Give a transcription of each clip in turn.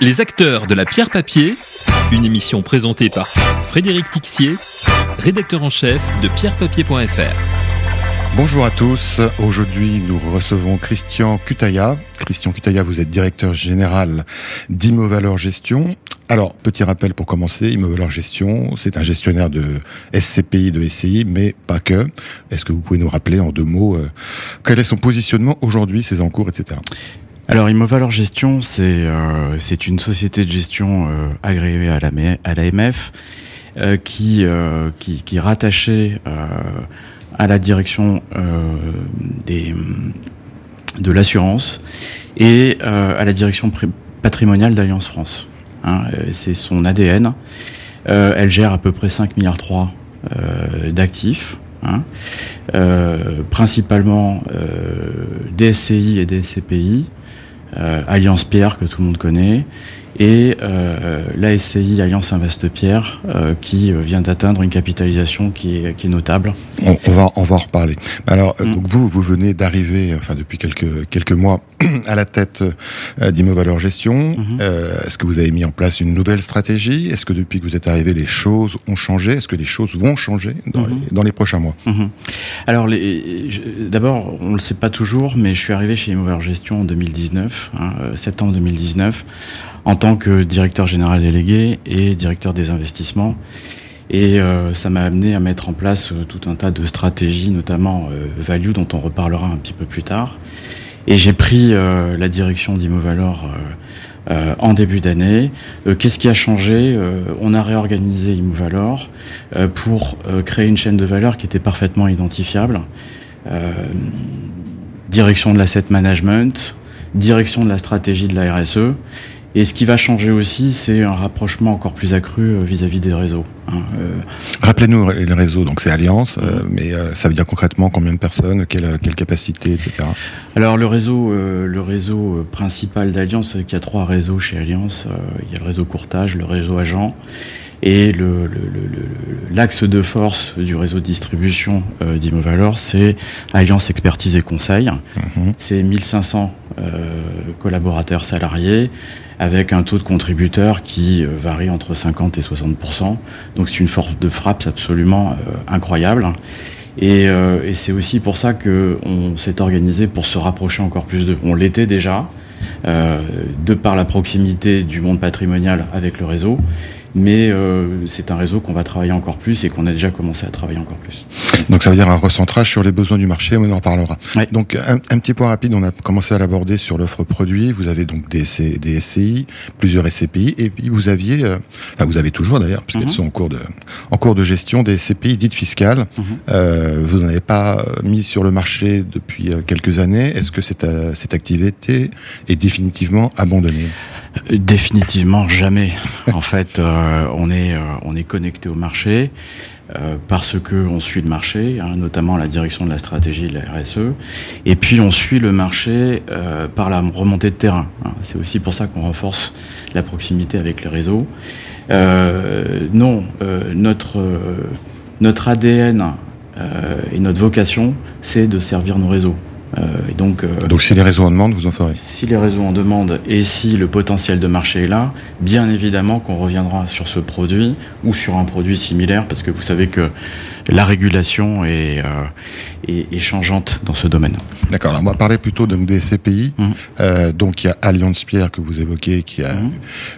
Les acteurs de la pierre papier, une émission présentée par Frédéric Tixier, rédacteur en chef de pierrepapier.fr. Bonjour à tous. Aujourd'hui, nous recevons Christian Cutaya. Christian Cutaya, vous êtes directeur général d'Immovaleur Gestion. Alors, petit rappel pour commencer, Immovaleur Gestion, c'est un gestionnaire de SCPI, de SCI, mais pas que. Est-ce que vous pouvez nous rappeler en deux mots euh, quel est son positionnement aujourd'hui, ses encours, etc. Alors Immovaleur Gestion, c'est euh, c'est une société de gestion euh, agréée à la à l'AMF euh, qui, euh, qui qui est rattachée euh, à la direction des de l'assurance et à la direction patrimoniale d'Alliance France. Hein, c'est son ADN. elle gère à peu près 5 milliards 3 d'actifs. Hein, principalement des SCI et des SCPI, euh, Alliance Pierre que tout le monde connaît, et euh, la SCI Alliance Investe Pierre euh, qui vient d'atteindre une capitalisation qui est, qui est notable. On, on, va on va en reparler. Alors mm. donc vous vous venez d'arriver enfin depuis quelques quelques mois à la tête euh, d'Immovaleur Gestion. Mm-hmm. euh, Est-ce que vous avez mis en place une nouvelle stratégie? Est-ce que depuis que vous êtes arrivé les choses ont changé? Est-ce que les choses vont changer dans, mm-hmm. les, dans les prochains mois? Mm-hmm. Alors d'abord on le sait pas toujours mais je suis arrivé chez Immovaleur Gestion en 2019, hein, euh, septembre 2019 en tant que directeur général délégué et directeur des investissements. Et euh, ça m'a amené à mettre en place euh, tout un tas de stratégies, notamment euh, value, dont on reparlera un petit peu plus tard. Et j'ai pris la direction d'Immovalor en début d'année. Qu'est-ce qui a changé? On a réorganisé Immovalor pour créer une chaîne de valeur qui était parfaitement identifiable. direction de l'asset management, direction de la stratégie de la RSE et ce qui va changer aussi, c'est un rapprochement encore plus accru euh, vis-à-vis -vis des réseaux. Hein. Euh... Rappelez-nous les réseaux, donc c'est Alliance, euh, mais euh, ça veut dire concrètement combien de personnes, quelle, quelle capacité, etc. Alors le réseau, euh, le réseau principal d'Alliance, qu'il y a trois réseaux chez Alliance. il y a le réseau courtage, le réseau agent et l'axe le, le, de force du réseau de distribution euh, d'Immovalor, c'est Alliance Expertise et Conseil. Mmh. C'est 1500 euh, collaborateurs salariés avec un taux de contributeurs qui euh, varie entre 50 et 60% Donc c'est une force de frappe absolument euh, incroyable. Et, euh, et c'est aussi pour ça que on s'est organisé pour se rapprocher encore plus de. On l'était déjà, euh, de par la proximité du monde patrimonial avec le réseau mais euh, c'est un réseau qu'on va travailler encore plus et qu'on a déjà commencé à travailler encore plus. Donc ça veut dire un recentrage sur les besoins du marché, on en parlera. Ouais. Donc un, un, petit point rapide, on a commencé à l'aborder sur l'offre produit, vous avez donc des, des SCI, plusieurs SCPI, et puis vous aviez, euh, enfin vous avez toujours d'ailleurs, parce qu'elles mm -hmm. sont en cours, de, en cours de gestion, des SCPI dites fiscales. Mm -hmm. euh, vous n'en avez pas mis sur le marché depuis euh, quelques années, est-ce que cette, euh, cette activité est définitivement abandonnée? Définitivement jamais. en fait, euh, on est euh, on est connecté au marché euh, parce que on suit le marché, hein, notamment la direction de la stratégie de la RSE, et puis on suit le marché euh, par la remontée de terrain. Hein. C'est aussi pour ça qu'on renforce la proximité avec les réseaux. Euh, non, notre ADN et notre vocation, c'est de servir nos réseaux. Euh, et donc, euh, donc si les réseaux en demandent, vous en ferez. Si les réseaux en demandent et si le potentiel de marché est là, bien évidemment qu'on reviendra sur ce produit ou sur un produit similaire parce que vous savez que la régulation est, euh, est, est changeante dans ce domaine. D'accord. On va parler plutôt donc des CPI. Mmh. Euh, donc il y a Alliance Pierre que vous évoquez, qui a mmh.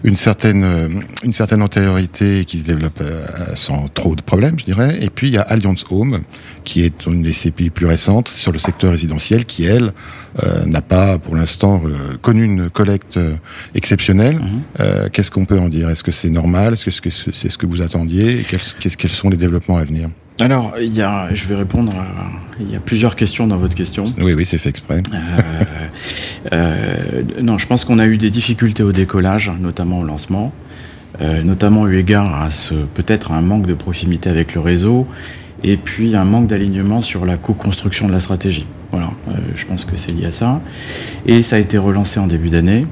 une certaine une certaine antériorité qui se développe euh, sans trop de problèmes, je dirais. Et puis il y a Alliance Home, qui est une des CPI plus récentes sur le secteur résidentiel, qui elle euh, n'a pas pour l'instant euh, connu une collecte euh, exceptionnelle. Mmh. Qu'est-ce qu'on peut en dire? Est-ce que c'est normal? Est-ce que c'est ce que vous attendiez? Quels, quels sont les développements à venir? Alors, il y a, je vais répondre. À, il y a plusieurs questions dans votre question. Oui, oui, c'est fait exprès. Euh, euh, non, je pense qu'on a eu des difficultés au décollage, notamment au lancement, euh, notamment eu égard à ce peut-être un manque de proximité avec le réseau, et puis un manque d'alignement sur la co-construction de la stratégie. Euh, je pense que c'est lié à ça. Et ça a été relancé en début d'année.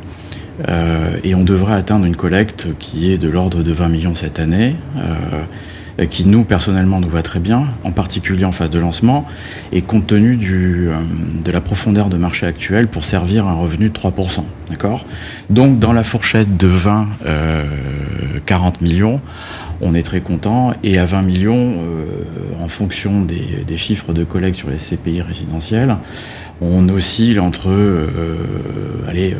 Euh, et on devrait atteindre une collecte qui est de l'ordre de 20 millions cette année. Euh, qui nous personnellement nous va très bien, en particulier en phase de lancement, et compte tenu du, de la profondeur de marché actuelle pour servir un revenu de 3%. D'accord? Donc dans la fourchette de 20 40 millions, on est très content. Et à 20 millions, en fonction des, des, chiffres de collègues sur les CPI résidentiels, on oscille entre allez,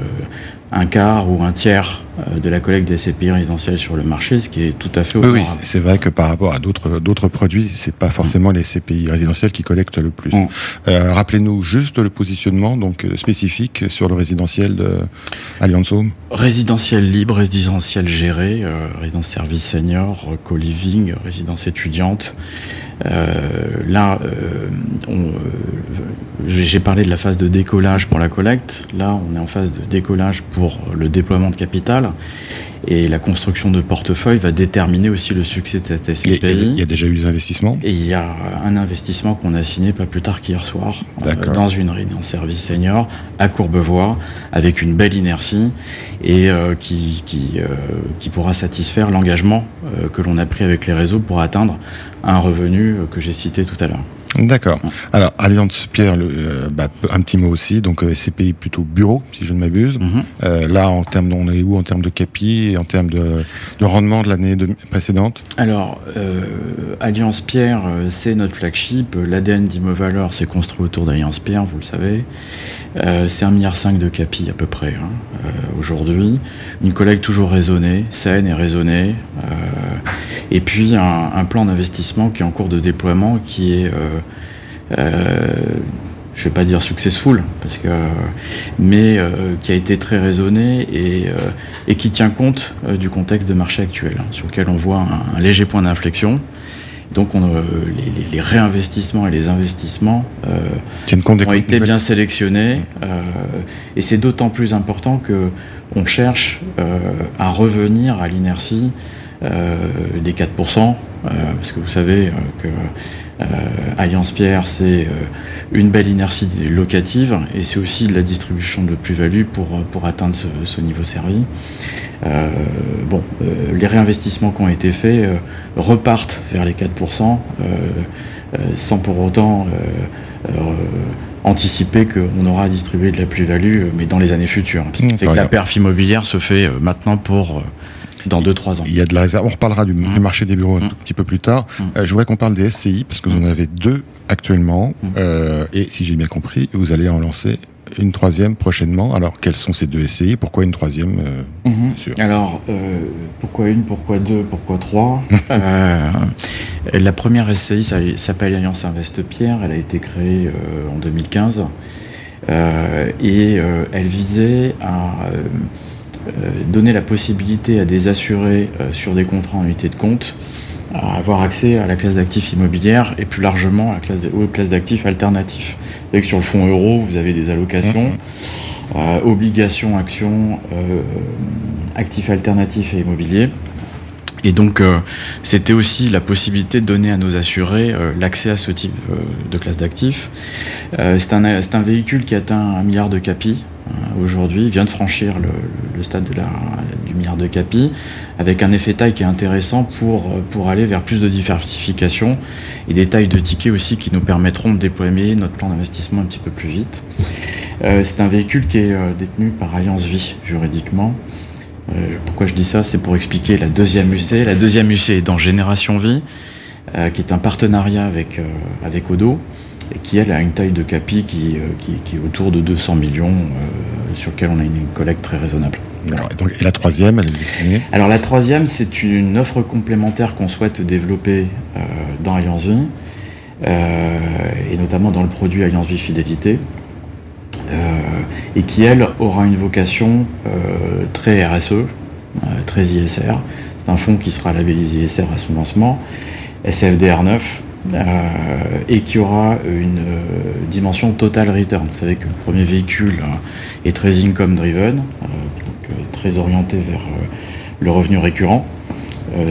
un quart ou un tiers euh, de la collecte des CPI résidentielles sur le marché, ce qui est tout à fait Oui, c'est vrai que par rapport à d'autres d'autres produits, c'est pas forcément les CPI résidentielles qui collectent le plus. Mm. Euh, rappelez-nous juste le positionnement donc euh, spécifique sur le résidentiel de Allianz Home. Résidentiel libre, résidentiel géré, résidence service senior, co-living, résidence étudiante. Là, j'ai parlé de la phase de décollage pour la collecte. Là, on est en phase de décollage pour le déploiement de capital. Et la construction de portefeuille va déterminer aussi le succès de cette SCPI. Il y a déjà eu des investissements? Et il y a un investissement qu'on a signé pas plus tard qu'hier soir euh, dans une réunion service senior à Courbevoie avec une belle inertie et euh, qui, qui, euh, qui, pourra satisfaire l'engagement que l'on a pris avec les réseaux pour atteindre un revenu que j'ai cité tout à l'heure. D'accord. Alors, Alliance Pierre, le, euh, bah, un petit mot aussi. Donc, euh, CPI plutôt bureau, si je ne m'abuse. Mhm. euh, là, en termes, on est où en termes de capi et en termes de, de rendement de l'année précédente? Alors, Alliance Pierre, c'est notre flagship. L'ADN d'Immovalor s'est construit autour d'Alliance Pierre, vous le savez. Euh, c'est un milliard de capi à peu près hein, aujourd'hui. Une collecte toujours raisonnée, saine et raisonnée. et puis un, plan d'investissement qui est en cours de déploiement, qui est euh, je vais pas dire successful, parce que, mais euh, qui a été très raisonné et, euh, et qui tient compte du contexte de marché actuel, hein, sur lequel on voit un, léger point d'inflexion. Donc on, les, les, réinvestissements et les investissements ont été bien sélectionnés et c'est d'autant plus important que on cherche à revenir à l'inertie des 4%, parce que vous savez que euh, Alliance Pierre, c'est euh, une belle inertie locative et c'est aussi de la distribution de plus-value pour, pour atteindre ce, niveau servi. Euh, bon, les réinvestissements qui ont été faits repartent vers les 4%, sans pour autant anticiper qu'on aura à distribuer de la plus-value, mais dans les années futures. Mmh, c'est que la perf immobilière se fait maintenant pour dans 2-3 ans. Il y a de la réserve. On reparlera du, mmh. marché des bureaux un mmh. petit peu plus tard. Mmh. Euh, je voudrais qu'on parle des SCI, parce que vous en avez deux actuellement. Euh, et si j'ai bien compris, vous allez en lancer une troisième prochainement. Alors, quelles sont ces deux SCI Pourquoi une troisième euh, Alors, euh, pourquoi une Pourquoi deux Pourquoi trois? Euh, La première SCI s'appelle Alliance Invest Pierre. Elle a été créée en 2015. et elle visait à donner la possibilité à des assurés euh, sur des contrats en unité de compte à avoir accès à la classe d'actifs immobilières et plus largement à la classe, aux classes d'actifs alternatifs. Avec sur le fonds euro, vous avez des allocations, mmh. euh, obligations, actions, actifs alternatifs et immobiliers. Et donc, c'était aussi la possibilité de donner à nos assurés l'accès à ce type de classe d'actifs. c'est un, un, véhicule qui atteint un milliard de capis euh, aujourd'hui, vient de franchir le, stade de la, du milliard de capi, avec un effet taille qui est intéressant pour, pour aller vers plus de diversification et des tailles de tickets aussi qui nous permettront de déployer notre plan d'investissement un petit peu plus vite. Euh, c'est un véhicule qui est euh, détenu par Alliance Vie juridiquement. pourquoi je dis ça? C'est pour expliquer la deuxième UC. La deuxième UC est dans Génération Vie, qui est un partenariat avec, avec Odo et qui elle a une taille de capi qui, euh, qui, qui est autour de 200 millions, euh, sur lequel on a une collecte très raisonnable. donc, et la troisième, elle est destinée? Alors la troisième, c'est une offre complémentaire qu'on souhaite développer euh, dans Alliance Vie, euh, et notamment dans le produit Alliance Vie Fidélité, et qui, elle, aura une vocation très RSE, très ISR. C'est un fonds qui sera labellisé ISR à son lancement, SFDR 9, euh, et qui aura une euh, dimension total return. Vous savez que le premier véhicule hein, est très income driven, euh, donc très orienté vers le revenu récurrent.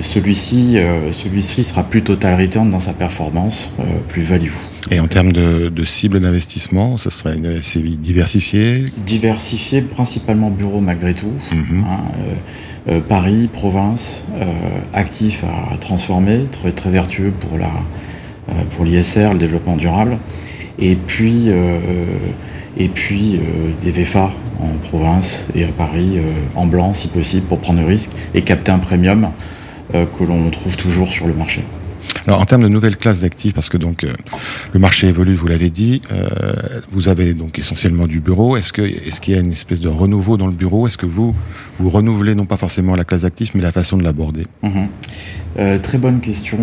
celui-ci, celui-ci sera plus total return dans sa performance, plus value. Et en termes de, de cible d'investissement, ce serait une SCI diversifiée? Diversifiée, principalement bureau malgré tout. Mhm. Hein, Paris, province, actif à transformer, très, très vertueux pour la pour l'ISR, le développement durable et puis, euh, et puis euh, des VFA en province et à Paris euh, en blanc si possible pour prendre le risque et capter un premium que l'on trouve toujours sur le marché. Alors en termes de nouvelles classes d'actifs, parce que donc le marché évolue, vous l'avez dit, vous avez donc essentiellement du bureau. Est-ce que est-ce qu'il y a une espèce de renouveau dans le bureau? Est-ce que vous vous renouvelez non pas forcément la classe d'actifs, mais la façon de l'aborder? Mhm. Très bonne question.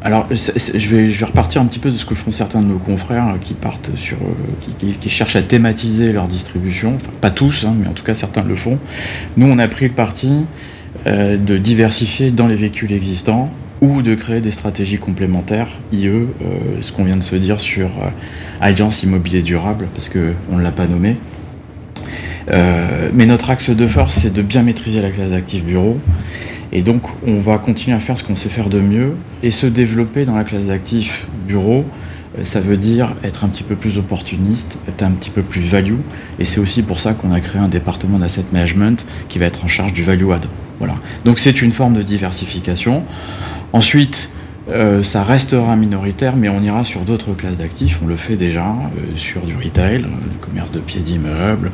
Alors, je vais, repartir un petit peu de ce que font certains de nos confrères qui partent sur, euh, qui, cherchent à thématiser leur distribution. Enfin, pas tous, hein, mais en tout cas certains le font. Nous, on a pris le parti euh, de diversifier dans les véhicules existants ou de créer des stratégies complémentaires, IE, euh, ce qu'on vient de se dire sur Alliance Immobilier Durable, parce qu'on ne l'a pas nommé. mais notre axe de force, c'est de bien maîtriser la classe d'actifs bureau et donc, on va continuer à faire ce qu'on sait faire de mieux et se développer dans la classe d'actifs bureau. Euh, ça veut dire être un petit peu plus opportuniste, être un petit peu plus value. Et c'est aussi pour ça qu'on a créé un département d'asset management qui va être en charge du value add. Voilà. Donc, c'est une forme de diversification. Ensuite, euh, ça restera minoritaire, mais on ira sur d'autres classes d'actifs. On le fait déjà euh, sur du retail, du commerce de pieds d'immeubles,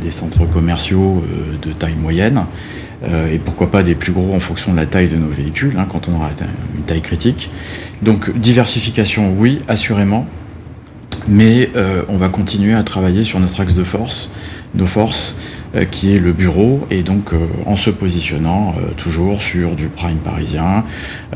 des centres commerciaux de taille moyenne. Euh, et pourquoi pas des plus gros en fonction de la taille de nos véhicules, hein, quand on aura une taille critique. Donc diversification, oui, assurément, mais euh, on va continuer à travailler sur notre axe de force, nos forces, euh, qui est le bureau, et donc en se positionnant toujours sur du prime parisien,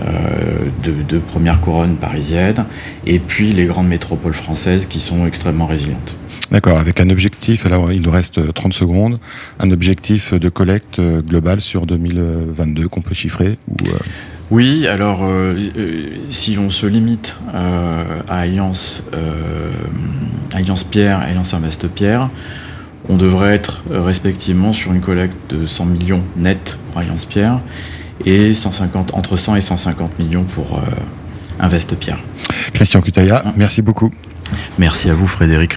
de, de première couronne parisienne, et puis les grandes métropoles françaises qui sont extrêmement résilientes. D'accord, avec un objectif, alors il nous reste 30 secondes, un objectif de collecte euh, globale sur 2022 qu'on peut chiffrer ou, euh, Oui, alors euh, si on se limite à Alliance, Alliance Pierre et Alliance Invest Pierre, on devrait être respectivement sur une collecte de 100 millions net pour Alliance Pierre et 150, entre 100 et 150 millions pour Invest Pierre. Christian Cutaya, merci beaucoup. Merci à vous Frédéric.